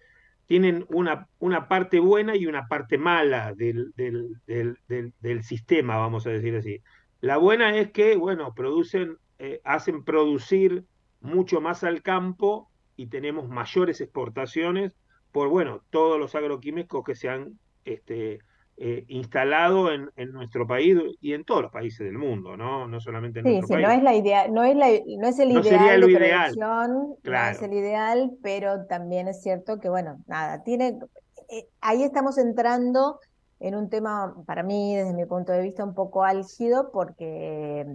tienen una, una parte buena y una parte mala del, del, sistema, vamos a decir así. La buena es que, bueno, producen, eh, hacen producir mucho más al campo y tenemos mayores exportaciones por, bueno, todos los agroquímicos que se han este, eh, instalado en, en, nuestro país y en todos los países del mundo, ¿no? No solamente en sí, nuestro sí, país. No es, la idea, no, es la, no es el ideal de producción, no es el ideal, pero también es cierto que, bueno, nada, tiene, eh, ahí estamos entrando en un tema, para mí, desde mi punto de vista, un poco álgido, porque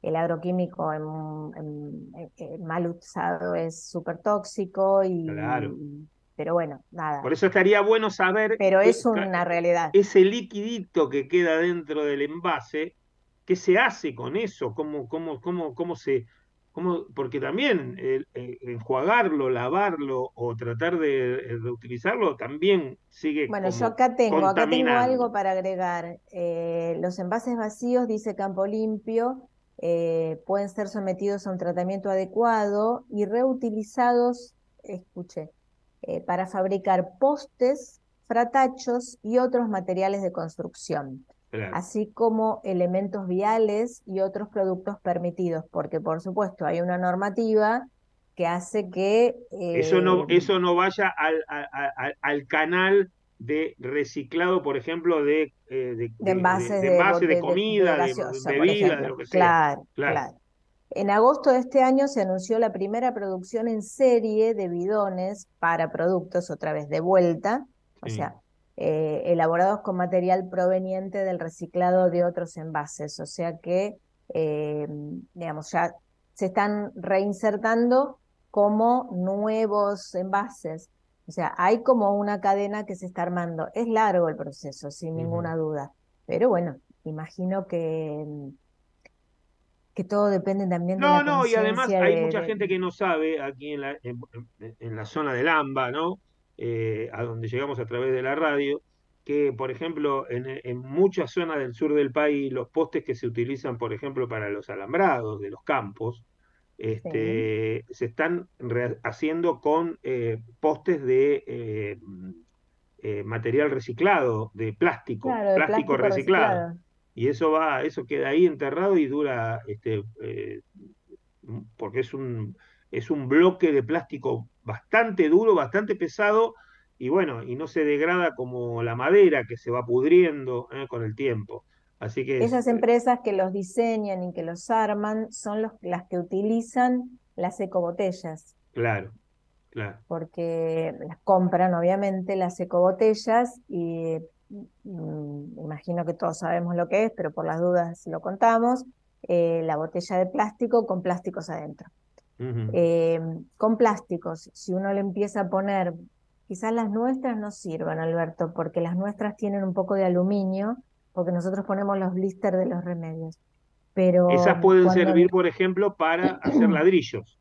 el agroquímico en, mal usado es súper tóxico y, claro. Pero bueno, nada. Por eso estaría bueno saber. Pero es una realidad. Ese liquidito que queda dentro del envase, ¿qué se hace con eso? ¿Cómo, cómo, cómo, cómo, se, ¿Cómo? Porque también enjuagarlo, lavarlo o tratar de reutilizarlo también sigue. Bueno, yo acá tengo, acá tengo algo para agregar. Eh, los envases vacíos, dice Campo Limpio, eh, pueden ser sometidos a un tratamiento adecuado y reutilizados, escuche, eh, para fabricar postes, fratachos y otros materiales de construcción así como elementos viales y otros productos permitidos, porque por supuesto hay una normativa que hace que... eso, no, eh, eso no vaya al, al, canal de reciclado, por ejemplo, de, eh, de, envases de, comida, de, bebida, de lo que sea. Claro, claro, En agosto de este año se anunció la primera producción en serie de bidones para productos, otra vez de vuelta, o sea, eh, elaborados con material proveniente del reciclado de otros envases, o sea que, eh, digamos, ya se están reinsertando como nuevos envases. O sea, hay como una cadena que se está armando. Es largo el proceso, sin ninguna duda, pero bueno, imagino que que todo depende también de no, la No, no, y además hay mucha gente que no sabe aquí en la, en la zona del AMBA, ¿no? Eh, a donde llegamos a través de la radio, que por ejemplo en, muchas zonas del sur del país los postes que se utilizan por ejemplo para los alambrados de los campos, este, se están haciendo con eh, postes de eh, material reciclado, de plástico, plástico, reciclado. Y eso va, eso queda ahí enterrado y dura, este, porque es un, es un bloque de plástico bastante duro, bastante pesado y bueno, y no se degrada como la madera que se va pudriendo ¿eh? con el tiempo. Así que esas empresas que los diseñan y que los arman son los, las que utilizan las ecobotellas. Claro, claro. Porque las compran obviamente las ecobotellas y imagino que todos sabemos lo que es, pero por las dudas lo contamos, eh, la botella de plástico con plásticos adentro. Eh, con plásticos, si uno le empieza a poner, quizás las nuestras no sirvan, Alberto, porque las nuestras tienen un poco de aluminio, porque nosotros ponemos los blisters de los remedios. Pero Esas pueden servir, por ejemplo, para hacer ladrillos.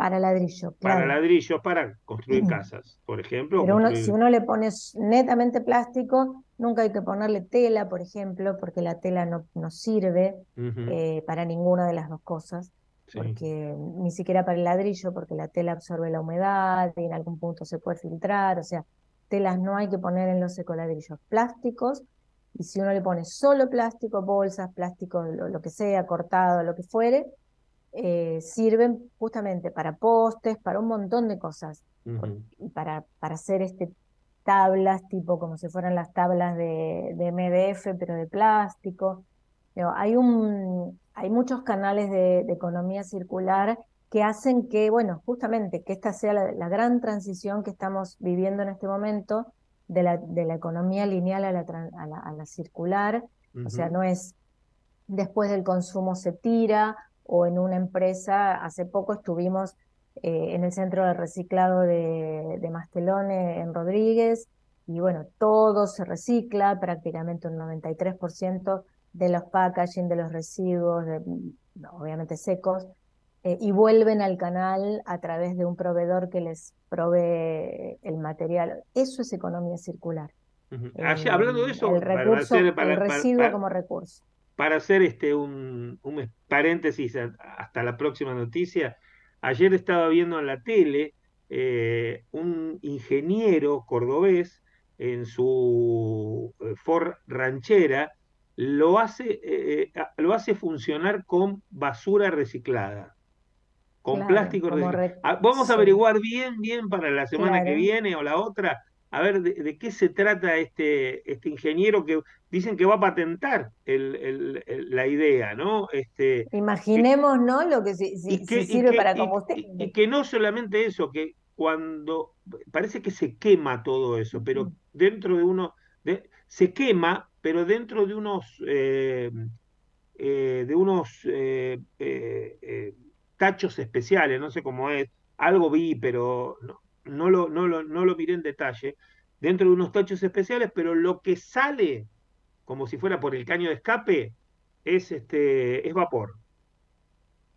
Para ladrillo, Para ladrillos, para construir casas, por ejemplo. Pero si uno le pone netamente plástico, nunca hay que ponerle tela, por ejemplo, porque la tela no, no sirve eh, para ninguna de las dos cosas porque ni siquiera para el ladrillo, porque la tela absorbe la humedad y en algún punto se puede filtrar, o sea, telas no hay que poner en los ecoladrillos. Plásticos, y si uno le pone solo plástico, bolsas, plástico, lo, que sea, cortado, lo que fuere, eh, sirven justamente para postes, para un montón de cosas, y para, para hacer este tablas, tipo como si fueran las tablas de, de MDF, pero de plástico. hay un, hay muchos canales de, economía circular que hacen que, bueno, justamente que esta sea la, gran transición que estamos viviendo en este momento de la, de la economía lineal a la, a la, circular. O sea, no es después del consumo se tira o en una empresa, hace poco estuvimos eh, en el centro de reciclado de, de Mastelone en Rodríguez y bueno, todo se recicla, prácticamente un 93% de los packaging, de los residuos, obviamente secos, eh, y vuelven al canal a través de un proveedor que les provee el material. Eso es economía circular. hablando de eso, el, recurso, el residuo como recurso. Para hacer este un, un paréntesis hasta la próxima noticia, ayer estaba viendo en la tele eh, un ingeniero cordobés en su eh, Ford ranchera lo hace, eh, eh, lo hace funcionar con basura reciclada, con plástico reciclado. Ah, vamos a averiguar bien, bien para la semana que viene o la otra, a ver de, qué se trata este, este ingeniero que dicen que va a patentar el, la idea, ¿no? Este, Imaginemos, ¿no? Lo que, sirve para combustible. Y, que no solamente eso, que cuando parece que se quema todo eso, pero mm. dentro de uno, de, se quema pero dentro de unos, eh, eh, de unos eh, tachos especiales, no sé cómo es, algo vi, pero no, no, lo, no, lo, no lo miré en detalle, dentro de unos tachos especiales, pero lo que sale, como si fuera por el caño de escape, es, este, es vapor.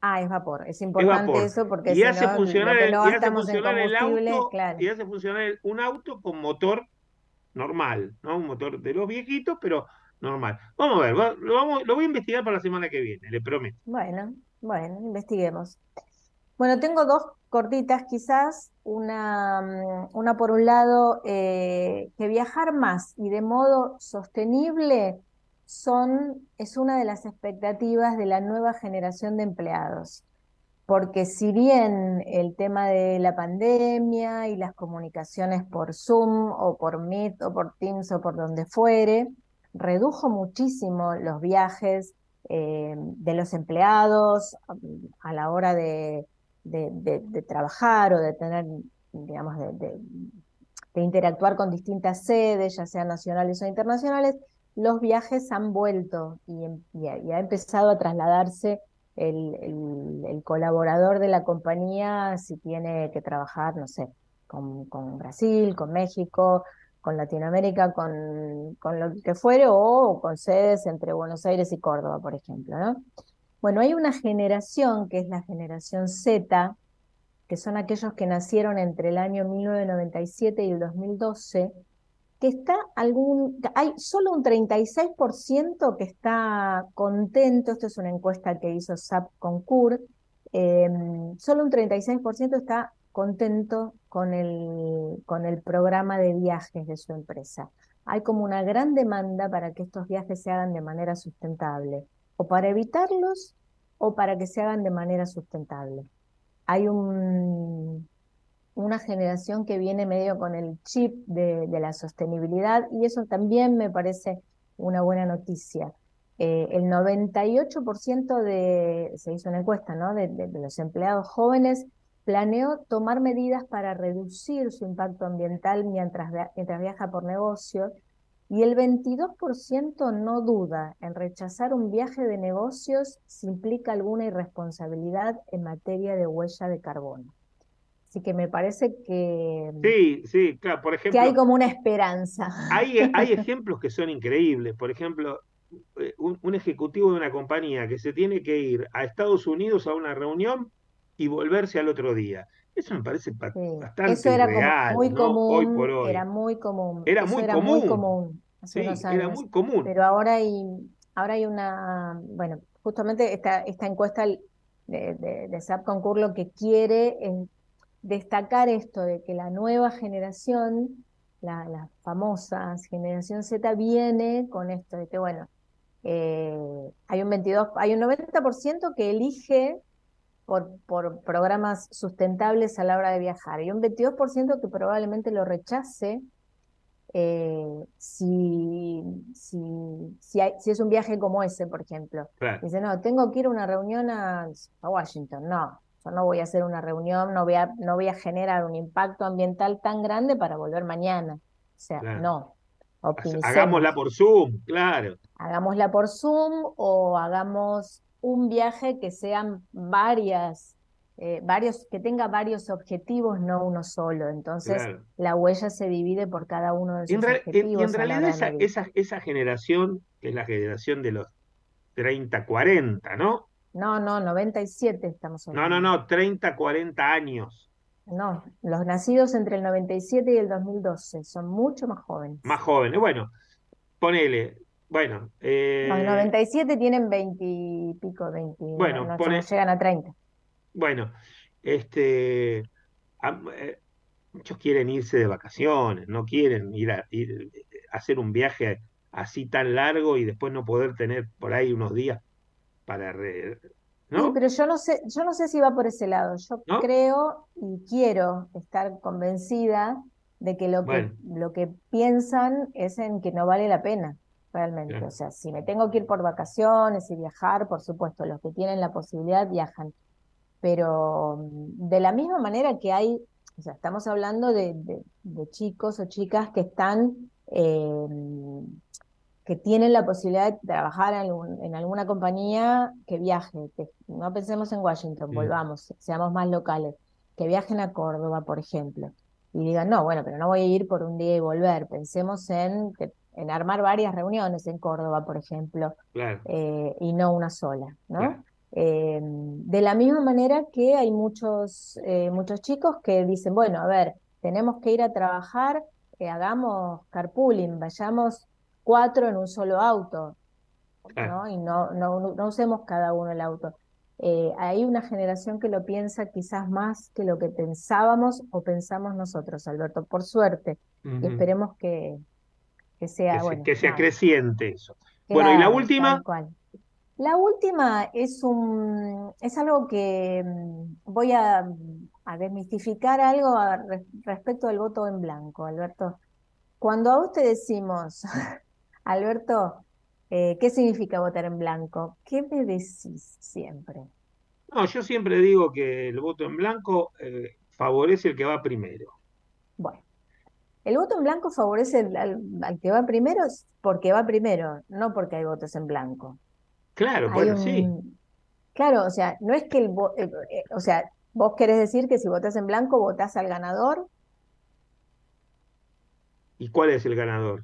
Ah, es vapor, es importante eso porque y hace funcionar, el, y hace funcionar el auto, y hace funcionar un auto con motor normal, ¿no? Un motor de los viejitos, pero normal. Vamos a ver, lo, vamos, lo voy a investigar para la semana que viene, le prometo. Bueno, bueno, investiguemos. Bueno, tengo dos cortitas quizás, una, mm, una por un lado, eh, que viajar más y de modo sostenible son, es una de las expectativas de la nueva generación de empleados. Porque si bien el tema de la pandemia y las comunicaciones por Zoom o por Meet o por Teams o por donde fuere, redujo muchísimo los viajes eh, de los empleados mm, a la hora de, de, trabajar o de tener, digamos, de, interactuar con distintas sedes, ya sean nacionales o internacionales, los viajes han vuelto y, ha, empezado a trasladarse el, colaborador de la compañía si tiene que trabajar, no sé, con, con Brasil, con México, con Latinoamérica, con, con, lo que fuere, o con sedes entre Buenos Aires y Córdoba, por ejemplo, ¿no? Bueno, hay una generación que es la generación Z, que son aquellos que nacieron entre el año 1997 y el 2012, que está algún, hay solo un 36% que está contento, esto es una encuesta que hizo SAP Concur, em, solo un 36% está contento con el, con el programa de viajes de su empresa. Hay como una gran demanda para que estos viajes se hagan de manera sustentable o para evitarlos o para que se hagan de manera sustentable. Hay un, una generación que viene medio con el chip de, la sostenibilidad y eso también me parece una buena noticia. Eh, el 98% de, se hizo una encuesta, ¿no? de, de los empleados jóvenes planeó tomar medidas para reducir su impacto ambiental mientras, mientras viaja por negocio y el 22% no duda en rechazar un viaje de negocios si implica alguna irresponsabilidad en materia de huella de carbono. Así que me parece que, sí, sí, claro, por ejemplo, que hay como una esperanza. Hay, hay ejemplos que son increíbles. Por ejemplo, eh, un, ejecutivo de una compañía que se tiene que ir a Estados Unidos a una reunión y volverse al otro día. Eso me parece bastante Eso era muy común, por hoy. Era muy común. Era, muy, común. sí, Era muy común. Pero ahora hay, ahora hay una, bueno, justamente esta, esta encuesta de, de, de SAP Concur lo que quiere es destacar esto de que la nueva generación, la, la famosa generación Z, viene con esto de que, bueno, eh, hay un 22, hay un 90% que elige por, por, programas sustentables a la hora de viajar y un 22% que probablemente lo rechace eh, si, si, si, si, es un viaje como ese, por ejemplo. Dice, no, tengo que ir a una reunión a, a, Washington. No, yo no voy a hacer una reunión, no voy a, no voy a generar un impacto ambiental tan grande para volver mañana. O sea, no. Hagámosla por Zoom, claro. Hagámosla por Zoom o hagamos un viaje que sean varias, eh, varios, que tenga varios objetivos, no uno solo. Entonces la huella se divide por cada uno de esos objetivos. Y en realidad esa, esa, esa, generación, que es la generación de los 30, 40, ¿no? No, no, 97 estamos hablando. No, no, no, 30, 40 años. No, los nacidos entre el 97 y el 2012 son mucho más jóvenes. Más jóvenes, bueno, ponele, bueno. Eh... Los 97 tienen 20 y pico, 20. Bueno, no, llegan a 30. Bueno, este. Eh, muchos quieren irse de vacaciones, no quieren ir a, ir hacer un viaje así tan largo y después no poder tener por ahí unos días para ¿no? Sí, pero yo no sé, yo no sé si va por ese lado. Yo creo y quiero estar convencida de que lo que lo que piensan es en que no vale la pena realmente. O sea, si me tengo que ir por vacaciones y viajar, por supuesto, los que tienen la posibilidad viajan. Pero mm, de la misma manera que hay, o sea, estamos hablando de, de, chicos o chicas que están, eh, que tienen la posibilidad de trabajar en, alguna compañía que viaje. no pensemos en Washington, volvamos, seamos más locales. Que viajen a Córdoba, por ejemplo. Y digan, no, bueno, pero no voy a ir por un día y volver. Pensemos en que en armar varias reuniones en Córdoba, por ejemplo, eh, y no una sola, ¿no? Eh, de la misma manera que hay muchos, eh, muchos chicos que dicen, bueno, a ver, tenemos que ir a trabajar, hagamos carpooling, vayamos cuatro en un solo auto, ¿no? Y no, no, no usemos cada uno el auto. Eh, hay una generación que lo piensa quizás más que lo que pensábamos o pensamos nosotros, Alberto, por suerte. Y esperemos que, que sea, que, bueno, que sea creciente eso. bueno, y la última. La última es un es algo que mm, voy a, a desmistificar algo respecto al voto en blanco, Alberto. Cuando a usted decimos, Alberto, eh, ¿Qué significa votar en blanco? ¿Qué me decís siempre? No, yo siempre digo que el voto en blanco eh, favorece el que va primero. Bueno, el voto en blanco favorece al, que va primero porque va primero, no porque hay votos en blanco. Claro, bueno, sí. Claro, o sea, no es que el, eh, o sea, vos querés decir que si votas en blanco votás al ganador. ¿Y cuál es el ganador?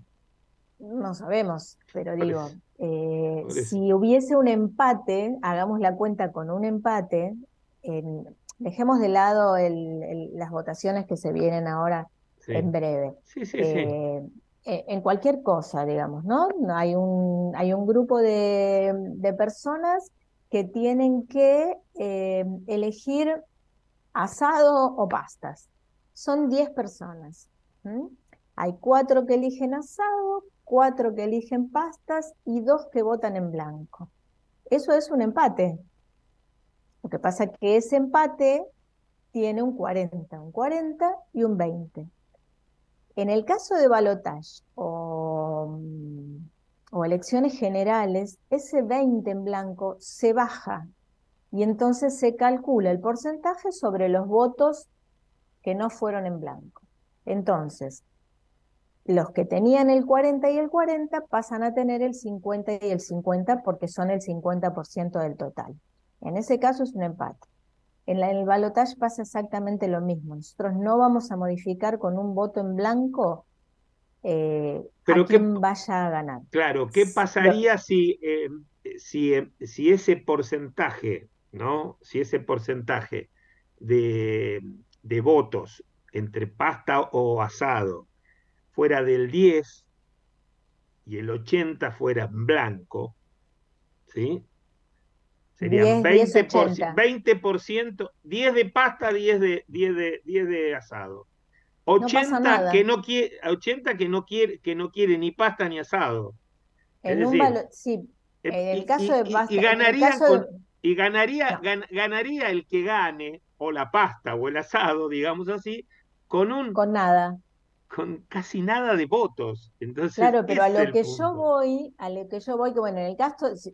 No sabemos, pero digo, eh, si hubiese un empate, hagamos la cuenta con un empate, dejemos de lado las votaciones que se vienen ahora en breve. Sí, sí, eh, eh, en cualquier cosa, digamos, ¿no? Hay un, hay un grupo de, personas que tienen que elegir asado o pastas. Son 10 personas. Hay cuatro que eligen asado, cuatro que eligen pastas y dos que votan en blanco. Eso es un empate. Lo que pasa es que ese empate tiene un 40, un 40 y un 20. En el caso de balotage o, o elecciones generales, ese 20 en blanco se baja y entonces se calcula el porcentaje sobre los votos que no fueron en blanco. Entonces, los que tenían el 40 y el 40 pasan a tener el 50 y el 50 porque son el 50% del total. En ese caso es un empate. En, el balotaje pasa exactamente lo mismo. Nosotros no vamos a modificar con un voto en blanco eh, a quién vaya a ganar. Claro, ¿qué pasaría si, eh, si, eh, si ese porcentaje, ¿no? Si ese porcentaje de, de votos entre pasta o asado fuera del 10 y el 80 fuera blanco, ¿sí? Serían 20%, 20%, 10 de pasta, 10 de, 10 de, 10 de asado. 80 que no quiere 80 que no quiere que no quiere ni pasta ni asado. En un sí, en el caso de pasta y ganaría y ganaría ganaría el que gane o la pasta o el asado, digamos así, con un con nada con casi nada de votos. Entonces, claro, pero a lo que yo voy, a lo que yo voy, que bueno, en el caso, si,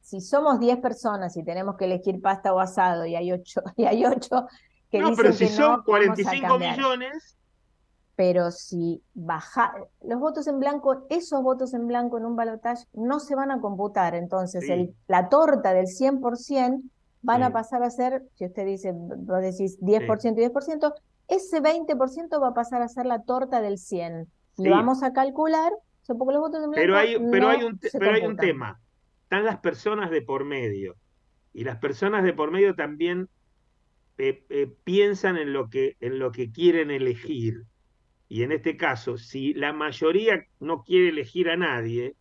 si, somos 10 personas y tenemos que elegir pasta o asado y hay 8, y hay 8 que no, pero si son 45 millones. Pero si baja los votos en blanco, esos votos en blanco en un balotaje no se van a computar. Entonces, el, la torta del 100% van a pasar a ser, si usted dice, vos decís 10% y 10%, ese 20% va a pasar a ser la torta del 100. Y vamos a calcular, los votos de pero hay, pero hay un, pero hay un tema. Están las personas de por medio. Y las personas de por medio también eh, eh, piensan en lo, que, en lo que quieren elegir. Y en este caso, si la mayoría no quiere elegir a nadie,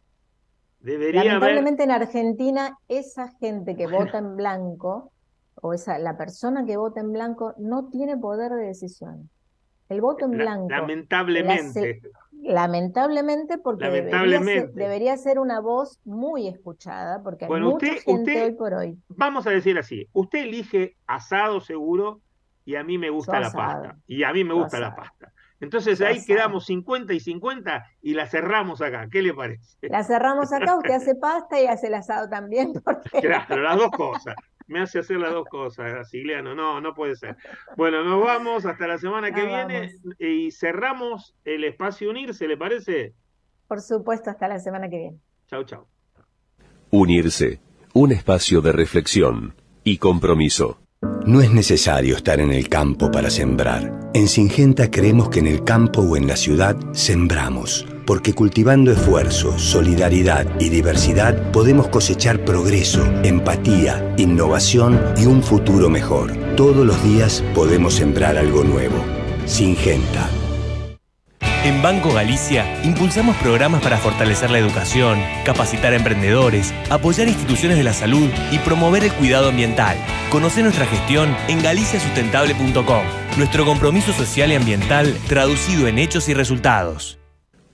debería Lamentablemente en Argentina, esa gente que vota en blanco o esa, la persona que vota en blanco no tiene poder de decisión. El voto en blanco. Lamentablemente. lamentablemente, porque Debería, ser, una voz muy escuchada, porque hay mucha gente hoy por hoy. Vamos a decir así: usted elige asado seguro y a mí me gusta la pasta. Y a mí me gusta la pasta. Entonces ahí quedamos 50 y 50 y la cerramos acá. ¿Qué le parece? La cerramos acá, usted hace pasta y hace el asado también. Porque... Claro, las dos cosas me hace hacer las dos cosas, Sigliano. No, no puede ser. Bueno, nos vamos hasta la semana que viene y cerramos el espacio Unirse, ¿le parece? Por supuesto, hasta la semana que viene. Chau, chau. Unirse, un espacio de reflexión y compromiso. No es necesario estar en el campo para sembrar. En Singenta creemos que en el campo o en la ciudad sembramos porque cultivando esfuerzo, solidaridad y diversidad podemos cosechar progreso, empatía, innovación y un futuro mejor. Todos los días podemos sembrar algo nuevo. Singenta. En Banco Galicia impulsamos programas para fortalecer la educación, capacitar a emprendedores, apoyar instituciones de la salud y promover el cuidado ambiental. Conoce nuestra gestión en galiciasustentable.com. Nuestro compromiso social y ambiental traducido en hechos y resultados.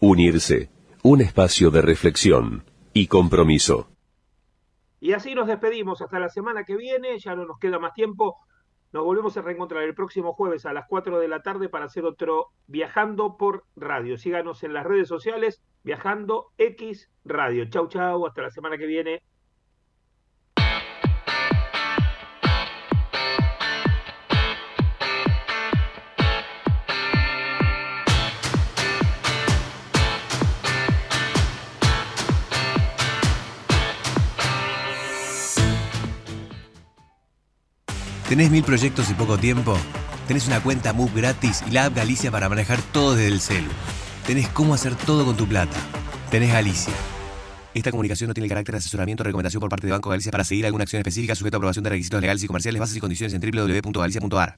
Unirse, un espacio de reflexión y compromiso. Y así nos despedimos hasta la semana que viene, ya no nos queda más tiempo. Nos volvemos a reencontrar el próximo jueves a las 4 de la tarde para hacer otro Viajando por Radio. Síganos en las redes sociales, Viajando X Radio. Chau, chau, hasta la semana que viene. ¿Tenés mil proyectos y poco tiempo? Tenés una cuenta Move gratis y la app Galicia para manejar todo desde el celu. Tenés cómo hacer todo con tu plata. Tenés Galicia. Esta comunicación no tiene el carácter de asesoramiento o recomendación por parte de Banco Galicia para seguir alguna acción específica sujeta a aprobación de requisitos legales y comerciales, bases y condiciones en www.galicia.ar.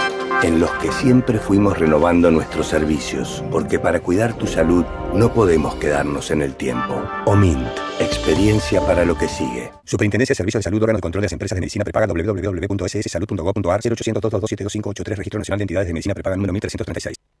en los que siempre fuimos renovando nuestros servicios, porque para cuidar tu salud no podemos quedarnos en el tiempo. OMINT, experiencia para lo que sigue. Superintendencia de Servicios de Salud, órgano de control de las empresas de medicina prepaga www.sssalud.gov.ar 0800 222 Registro Nacional de Entidades de Medicina Prepaga número 1336.